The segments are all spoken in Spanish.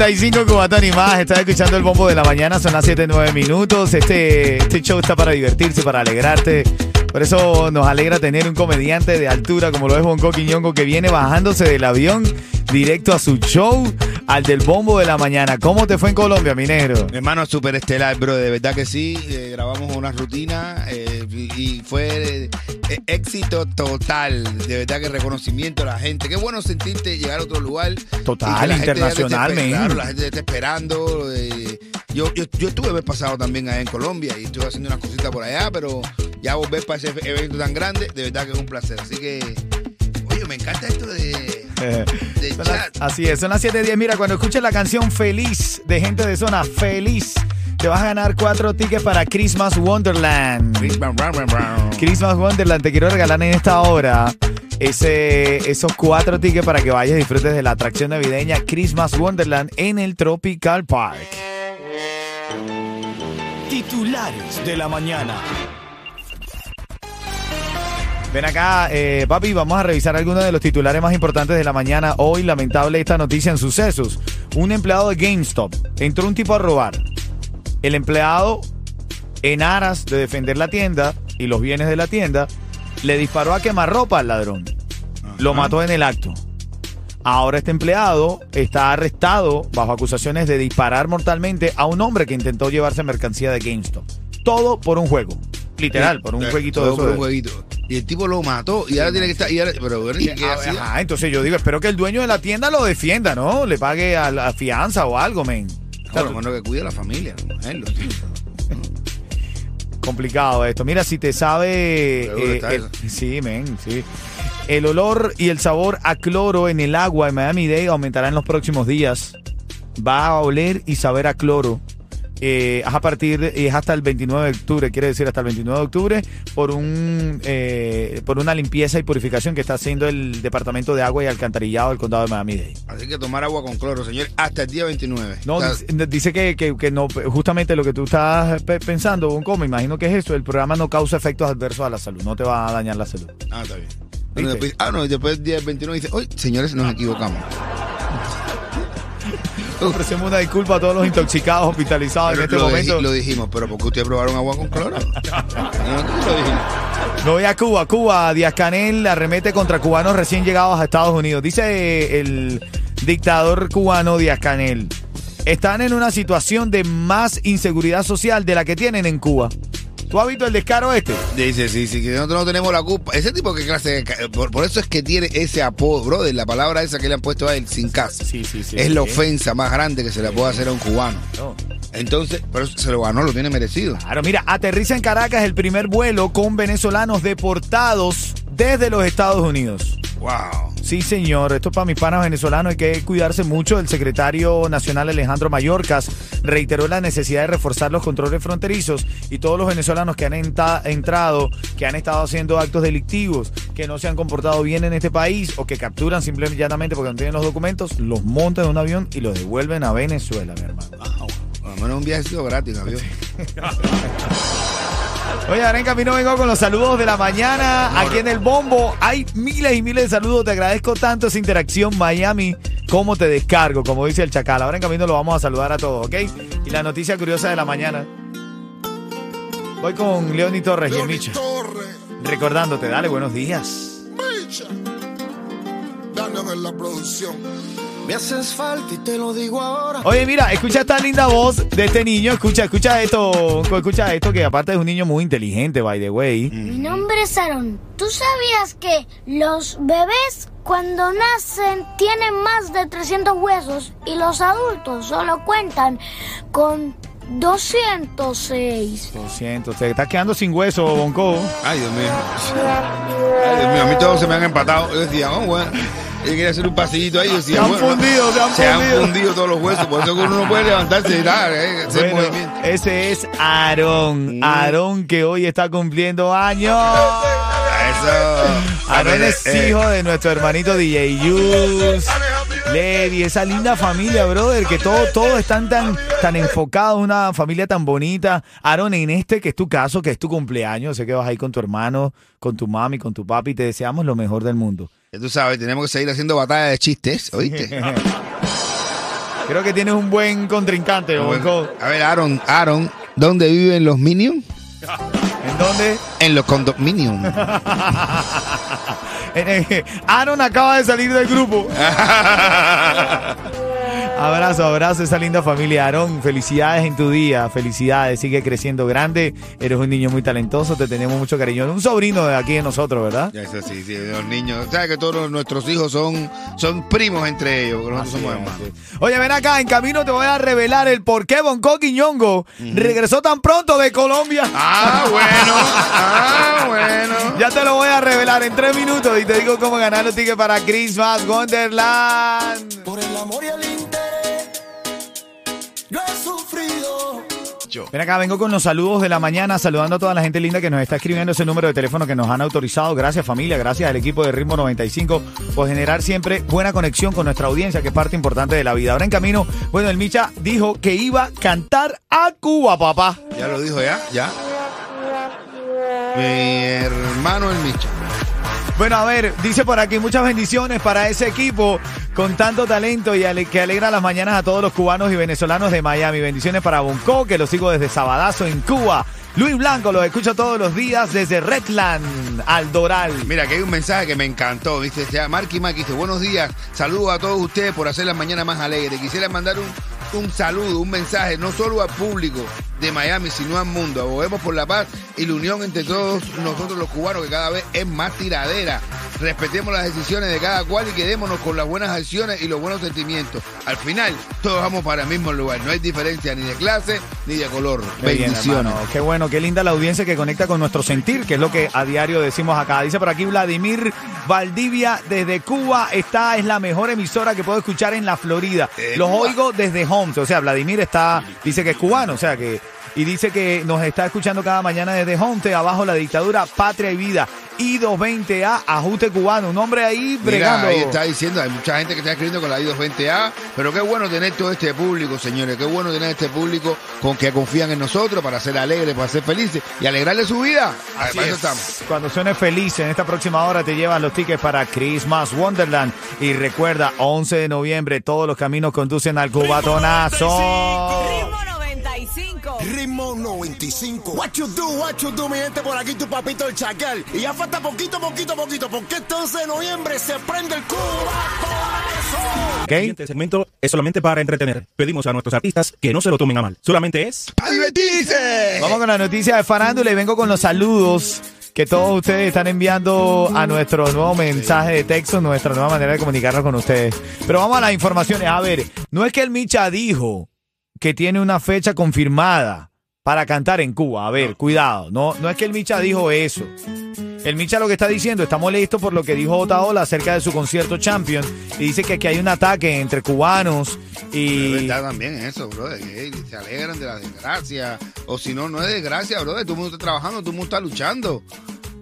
9.35 Cubatón y más. Estás escuchando el bombo de la mañana. Son las 7.9 minutos. Este, este show está para divertirse, para alegrarte por eso nos alegra tener un comediante de altura como lo es Bonco Quiñongo que viene bajándose del avión directo a su show, al del bombo de la mañana. ¿Cómo te fue en Colombia, mi negro? Mi hermano super estelar, bro, de verdad que sí. eh, grabamos una rutina eh, y fue eh, éxito total. De verdad que reconocimiento a la gente. Qué bueno sentirte llegar a otro lugar. Total, y que la gente ya te esté internacional, espe- men. Claro, la gente te está esperando. yo, yo, yo estuve el mes pasado también allá en Colombia y estuve haciendo unas cositas por allá, pero ya volver para ese evento tan grande, de verdad que es un placer. Así que, oye, me encanta esto de, de las- chat. así es, son las 7.10. Mira, cuando escuches la canción Feliz de gente de zona, Feliz, te vas a ganar cuatro tickets para Christmas Wonderland. Christmas Wonderland, te quiero regalar en esta hora ese, esos cuatro tickets para que vayas y disfrutes de la atracción navideña Christmas Wonderland en el Tropical Park. Titulares de la mañana. Ven acá, eh, papi, vamos a revisar algunos de los titulares más importantes de la mañana. Hoy, lamentable esta noticia en sucesos. Un empleado de GameStop entró un tipo a robar. El empleado, en aras de defender la tienda y los bienes de la tienda, le disparó a quemarropa al ladrón. Lo mató en el acto. Ahora este empleado está arrestado bajo acusaciones de disparar mortalmente a un hombre que intentó llevarse mercancía de GameStop. Todo por un juego. Literal, por un Eh, jueguito todo de por un jueguito. Y el tipo lo mató y ahora tiene que estar. y ahora- pero, bueno, ¿y qué Ah, hacía? Ajá, entonces yo digo, espero que el dueño de la tienda lo defienda, ¿no? Le pague a la fianza o algo, men. Lo menos que cuide a la familia, la mujer, los hijos. Complicado esto. Mira, si te sabe. Seguro eh, está el- eso. sí, men, sí. El olor y el sabor a cloro en el agua en Miami Dade aumentará en los próximos días. Va a oler y saber a cloro. Eh, a partir es hasta el 29 de octubre, quiere decir hasta el 29 de octubre, por un eh, por una limpieza y purificación que está haciendo el Departamento de Agua y Alcantarillado del Condado de Miami. Así que tomar agua con cloro, señor, hasta el día 29. No, dice, dice que, que- que no, justamente lo que tú estás pe- pensando, Bonco, me imagino que es eso, el programa no causa efectos adversos a la salud, no te va a dañar la salud. ah, está bien. Después- ah, no, y después del día 29 dice, oye, señores, nos equivocamos. Ofrecemos una disculpa a todos los intoxicados hospitalizados Pero en este lo, momento. dij- lo dijimos, pero ¿por qué ustedes probaron agua con cloro? Nosotros lo dijimos. Me voy a Cuba. Cuba, Díaz Canel arremete contra cubanos recién llegados a Estados Unidos. Dice el dictador cubano Díaz Canel, están en una situación de más inseguridad social de la que tienen en Cuba. ¿Tú has visto el descaro este? Dice, sí, sí, que nosotros no tenemos la culpa. Ese tipo que clase de... Por, por eso es que tiene ese apodo, brother. La palabra esa que le han puesto a él, sin casa. Sí, sí, sí. es la sí. ofensa más grande que se le puede hacer a un cubano. No. Entonces, pero se lo ganó, lo tiene merecido. Claro, mira, aterriza en Caracas el primer vuelo con venezolanos deportados desde los Estados Unidos. Wow. Sí, señor. Esto es para mis panas venezolanos. Hay que cuidarse mucho. El secretario nacional Alejandro Mayorkas reiteró la necesidad de reforzar los controles fronterizos y todos los venezolanos que han entrado, que han estado haciendo actos delictivos, que no se han comportado bien en este país o que capturan simplemente llanamente porque no tienen los documentos, los montan en un avión y los devuelven a Venezuela, mi hermano. Por lo menos un viaje ha sido gratis, avión. Oye, ahora en camino vengo con los saludos de la mañana. Aquí en el bombo hay miles y miles de saludos. Te agradezco tanto esa interacción, Miami. ¿Cómo te descargo? Como dice el chacal. Ahora en camino lo vamos a saludar a todos, ¿ok? Y la noticia curiosa de la mañana. Voy con Leoni Torres y el Micha. Torres, Recordándote, dale buenos días. Micha. Dándome en la producción. Me haces falta y te lo digo ahora. Oye, mira, escucha esta linda voz de este niño. Escucha, escucha esto. Escucha esto que aparte es un niño muy inteligente, by the way. Mi nombre es Aaron. ¿Tú sabías que los bebés cuando nacen tienen más de 300 huesos y los adultos solo cuentan con 206? Lo siento, te estás quedando sin hueso, Bonco. Ay, Dios mío. Ay, Dios mío, a mí todos se me han empatado. Yo decía, oh, bueno. Yo quería hacer un pasillito ahí. Decía, Se han bueno, fundido, se han se han fundido. fundido todos los huesos. Por eso que uno no puede levantarse y dar, eh, hacer Bueno, movimiento. ese es Aarón. Aarón que hoy está cumpliendo años. Eso. Aarón es Eh, hijo de nuestro hermanito DJ Yus. Levi, esa linda familia, brother, que todos todos están tan, tan enfocados, una familia tan bonita. Aaron, en este que es tu caso, que es tu cumpleaños, sé que vas ahí con tu hermano, con tu mami, con tu papi, te deseamos lo mejor del mundo. Tú sabes, tenemos que seguir haciendo batalla de chistes, ¿oíste? Creo que tienes un buen contrincante, Bonco. A ver, Aaron, Aaron, ¿dónde viven los Minions? ¿En dónde? En los condominiums. Eh, Aaron acaba de salir del grupo. Abrazo, abrazo a esa linda familia. Aaron, felicidades en tu día. Felicidades, sigue creciendo grande. Eres un niño muy talentoso, te tenemos mucho cariño. Un sobrino de aquí de nosotros, ¿verdad? Eso sí, sí, los niños. Sabes que todos nuestros hijos son, son primos entre ellos, porque nosotros somos hermanos. Oye, ven acá, en camino te voy a revelar el por qué Bonco Quiñongo regresó tan pronto de Colombia. Ah, bueno. Ah, bueno. Ya te lo voy a revelar en tres minutos y te digo cómo ganar los tickets para Christmas Wonderland. Por el amor y el sufrido. Ven acá, vengo con los saludos de la mañana, saludando a toda la gente linda que nos está escribiendo ese número de teléfono que nos han autorizado. Gracias familia, gracias al equipo de Ritmo 95 por generar siempre buena conexión con nuestra audiencia, que es parte importante de la vida. Ahora en camino, bueno, el Micha dijo que iba a cantar a Cuba, papá. Ya lo dijo, ya, ya. Mi hermano el Micho. Bueno, a ver, dice por aquí muchas bendiciones para ese equipo con tanto talento y que alegra las mañanas a todos los cubanos y venezolanos de Miami. Bendiciones para Bonco, que lo sigo desde Sabadazo en Cuba. Luis Blanco, lo escucho todos los días desde Redland, al Doral. Mira, que hay un mensaje que me encantó, ¿viste? Sea, Marky Mac dice, buenos días, saludos a todos ustedes por hacer la mañana más alegre. Quisiera mandar un, un saludo, un mensaje, no solo al público de Miami, sino al mundo. Aboguemos por la paz y la unión entre todos nosotros los cubanos, que cada vez es más tiradera. Respetemos las decisiones de cada cual y quedémonos con las buenas acciones y los buenos sentimientos. Al final, todos vamos para el mismo lugar. No hay diferencia ni de clase ni de color. Qué Bendiciones. Qué bueno, qué linda la audiencia que conecta con nuestro sentir, que es lo que a diario decimos acá. Dice por aquí Vladimir Valdivia desde Cuba. Esta es la mejor emisora que puedo escuchar en la Florida. Los oigo desde O sea, Vladimir está, dice que es cubano, o sea que. Y dice que nos está escuchando cada mañana desde Honte, abajo la dictadura, patria y vida. I220A, ajuste cubano. Un hombre ahí Mira, bregando. ahí está diciendo, hay mucha gente que está escribiendo con la I220A, pero qué bueno tener todo este público, señores, qué bueno tener este público con que confían en nosotros para ser alegres, para ser felices y alegrarle su vida. Así para eso es. estamos. Cuando suene feliz en esta próxima hora te llevan los tickets para Christmas Wonderland. Y recuerda, 11 de noviembre todos los caminos conducen al cubatonazo. Ritmo 95. Ritmo 95. What you do, what you do, mi gente, por aquí tu papito el chacal. Y ya falta poquito, poquito, poquito, porque este 11 de noviembre se prende el Cuba. ¿Ok? El siguiente segmento es solamente para entretener. Pedimos a nuestros artistas que no se lo tomen a mal. Solamente es ¡A divertirse! Vamos con la noticia de farándula y vengo con los saludos que todos ustedes están enviando a nuestro nuevo mensaje de texto, nuestra nueva manera de comunicarnos con ustedes. Pero vamos a las informaciones. A ver, no es que el Micha dijo que tiene una fecha confirmada para cantar en Cuba. A ver, cuidado, no, no es que el Micha dijo eso. El Micha lo que está diciendo, está molesto por lo que dijo Otaola acerca de su concierto Champion y dice que aquí hay un ataque entre cubanos y... es verdad también eso, brother, que se alegran de la desgracia. O si no, no es desgracia, brother. Todo el mundo está trabajando, todo el mundo está luchando.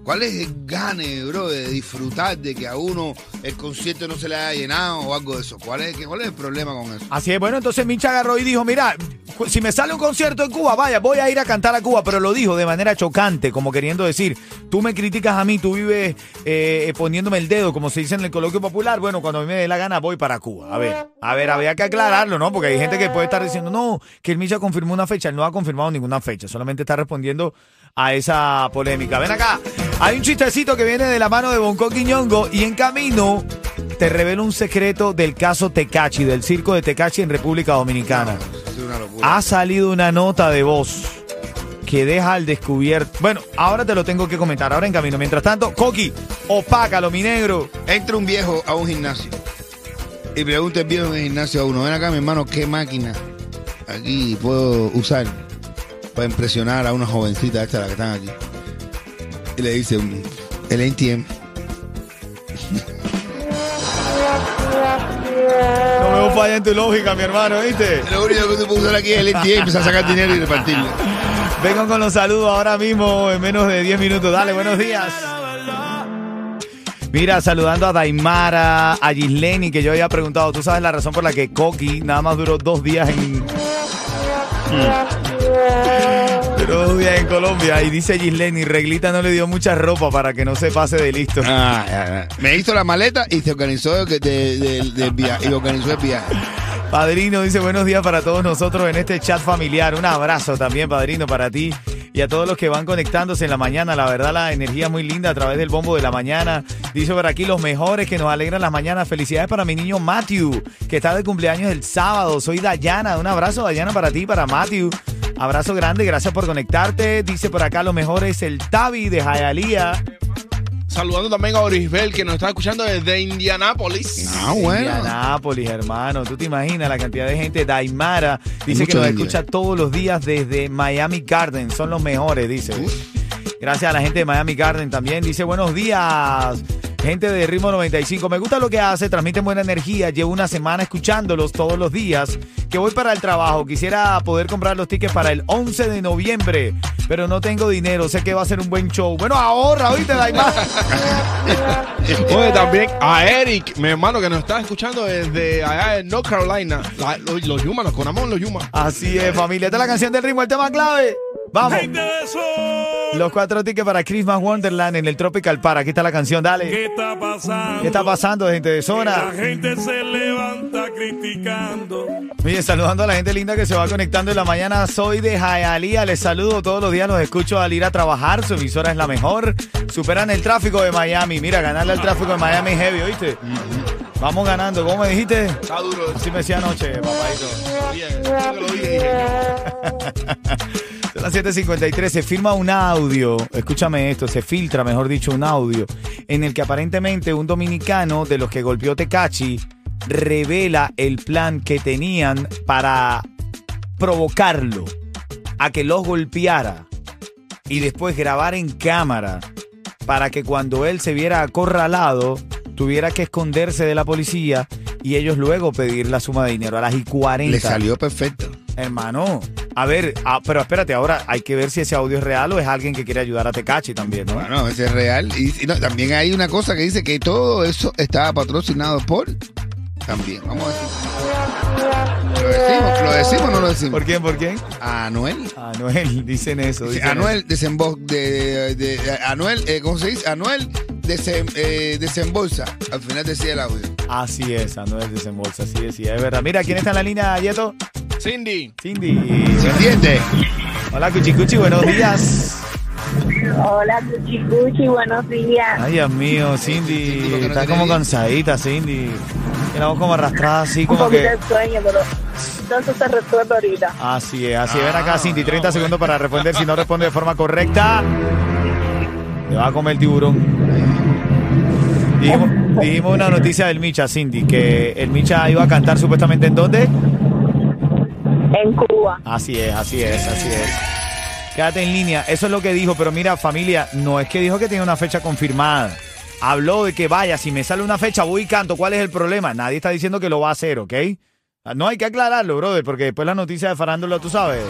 ¿Cuál es el gane, bro, de disfrutar de que a uno el concierto no se le haya llenado o algo de eso? ¿Cuál es, cuál es el problema con eso? Así es, bueno, entonces Micha agarró y dijo, mira, si me sale un concierto en Cuba, vaya, voy a ir a cantar a Cuba, pero lo dijo de manera chocante, como queriendo decir, tú me criticas a mí, tú vives eh, poniéndome el dedo, como se dice en el coloquio popular, bueno, cuando a mí me dé la gana voy para Cuba. A ver, a ver, había que aclararlo, ¿no? Porque hay gente que puede estar diciendo, no, que el Micha confirmó una fecha, él no ha confirmado ninguna fecha, solamente está respondiendo a esa polémica. Ven acá, hay un chistecito que viene de la mano de Bonco Quiñongo y en camino te revelo un secreto del caso Tecachi, del circo de Tecachi en República Dominicana. Eso es una locura. Ha salido una nota de voz que deja al descubierto. Bueno, ahora te lo tengo que comentar, ahora en camino. Mientras tanto, Coqui, opácalo, mi negro. Entra un viejo a un gimnasio y pregunta el viejo en el gimnasio a uno, ven acá mi hermano, ¿qué máquina aquí puedo usar para impresionar a una jovencita esta, la que están aquí? Y le dice, "Mm, el ATM. No me falla en tu lógica, mi hermano, ¿viste? Lo único que tú puedes usar aquí es el ATM, empezar a sacar dinero y repartirlo. Vengo con los saludos ahora mismo en menos de 10 minutos. Dale, buenos días. Mira, saludando a Daimara, a Gisleni, que yo había preguntado, ¿tú sabes la razón por la que Coqui nada más duró dos días en... Duró dos días en Colombia y dice Gisleni, Reglita no le dio mucha ropa para que no se pase de listo. Ah, ya, ya. Me hizo la maleta y se organizó de- de- de- del viaje. Y organizó el viaje. Padrino dice buenos días para todos nosotros en este chat familiar. Un abrazo también, Padrino, para ti y a todos los que van conectándose en la mañana. La verdad, la energía es muy linda a través del bombo de la mañana. Dice por aquí los mejores que nos alegran las mañanas. Felicidades para mi niño Matthew, que está de cumpleaños el sábado. Soy Dayana. Un abrazo, Dayana, para ti, para Matthew. Abrazo grande, gracias por conectarte. Dice por acá lo mejor es el Tavi de Jayalía. Saludando también a Orisbel, que nos está escuchando desde Indianápolis. Ah, bueno. Indianápolis, hermano. ¿Tú te imaginas la cantidad de gente? Daimara dice que nos escucha todos los días desde Miami Garden. Son los mejores, dice. Gracias a la gente de Miami Garden también. Dice buenos días. Gente de Ritmo 95, me gusta lo que hace, transmiten buena energía. Llevo una semana escuchándolos todos los días. Que voy para el trabajo. Quisiera poder comprar los tickets para el 11 de noviembre, pero no tengo dinero. Sé que va a ser un buen show. Bueno, ahorra, oíste, Daimara. Oye, también a Eric, mi hermano, que nos está escuchando desde allá en North Carolina. La- los, los Yuma, nos conamos los Yuma. Así es, familia. Esta es la canción del ritmo, el tema clave. Vamos. Los cuatro tickets para Christmas Wonderland en el Tropical Park. Aquí está la canción, dale. ¿Qué está pasando? ¿Qué está pasando, gente de La zona? gente se levanta criticando. Oye, saludando a la gente linda que se va conectando en la mañana. Soy de Hialeah. Les saludo todos los días. Los escucho al ir a trabajar. Su emisora es la mejor. Superan el tráfico de Miami. Mira, ganarle al tráfico de Miami es heavy, ¿oíste? Vamos ganando. ¿Cómo me dijiste? Está duro. Así me decía anoche, papadito. Bien, yo que lo vi, dije, Son las 7:53. Se firma un audio. Escúchame esto. Se filtra, mejor dicho, un audio. En el que aparentemente un dominicano de los que golpeó Tecachi revela el plan que tenían para provocarlo a que los golpeara y después grabar en cámara para que cuando él se viera acorralado tuviera que esconderse de la policía y ellos luego pedir la suma de dinero a las y 40. Le salió perfecto. Hermano, a ver, ah, pero espérate, ahora hay que ver si ese audio es real o es alguien que quiere ayudar a Tecachi también, ¿no? Bueno, ese es real. Y, y no, también hay una cosa que dice que todo eso estaba patrocinado por. También, vamos a decir. ¿Lo decimos? ¿Lo decimos o no lo decimos? ¿Por quién? ¿Por quién? Anuel. Anuel, dicen eso. Dice, dicen Anuel desembo de, de- de- Anuel, eh, ¿cómo se dice? Anuel desem- eh, desembolsa. Al final decía el audio. eso. Así es, Anuel desembolsa, así decía, es verdad. Mira, ¿quién está en la línea, Yeto? Cindy. Cindy. ¿Se entiende? Hola, Cuchicuchi, buenos días. Hola, Cuchi Cuchi, buenos días. Ay, Dios mío, Sí, sí, Cindy. sí, Está como cansadita, Cindy. Tiene la voz como arrastrada, así Un como poquito que... de sueño, pero entonces se resuelve ahorita. Así es, así es. Ven acá, Ah, Cindy, 30 no, segundos para responder. Si no responde de forma correcta, te va a comer el tiburón. Dijimos, dijimos una noticia del Micha, Cindy, que el Micha iba a cantar supuestamente en dónde. Cuba. Así es, así es, así es. Quédate en línea. Eso es lo que dijo. Pero mira, familia, no es que dijo que tiene una fecha confirmada. Habló de que vaya, si me sale una fecha, voy y canto. ¿Cuál es el problema? Nadie está diciendo que lo va a hacer, ¿ok? No hay que aclararlo, brother, porque después las noticias de farándula, tú sabes,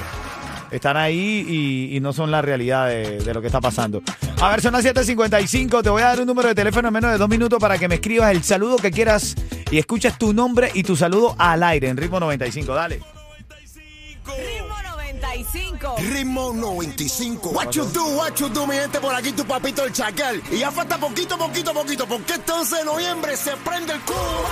están ahí y, no son la realidad de, lo que está pasando. A ver, son las 7.55. Te voy a dar un número de teléfono en menos de dos minutos para que me escribas el saludo que quieras y escuches tu nombre y tu saludo al aire en ritmo 95. Dale. Ritmo 95. Ritmo 95. What you do, what you do, mi gente, por aquí tu papito el chacal. Y ya falta poquito, poquito, poquito, porque este 11 de noviembre se prende el cubo.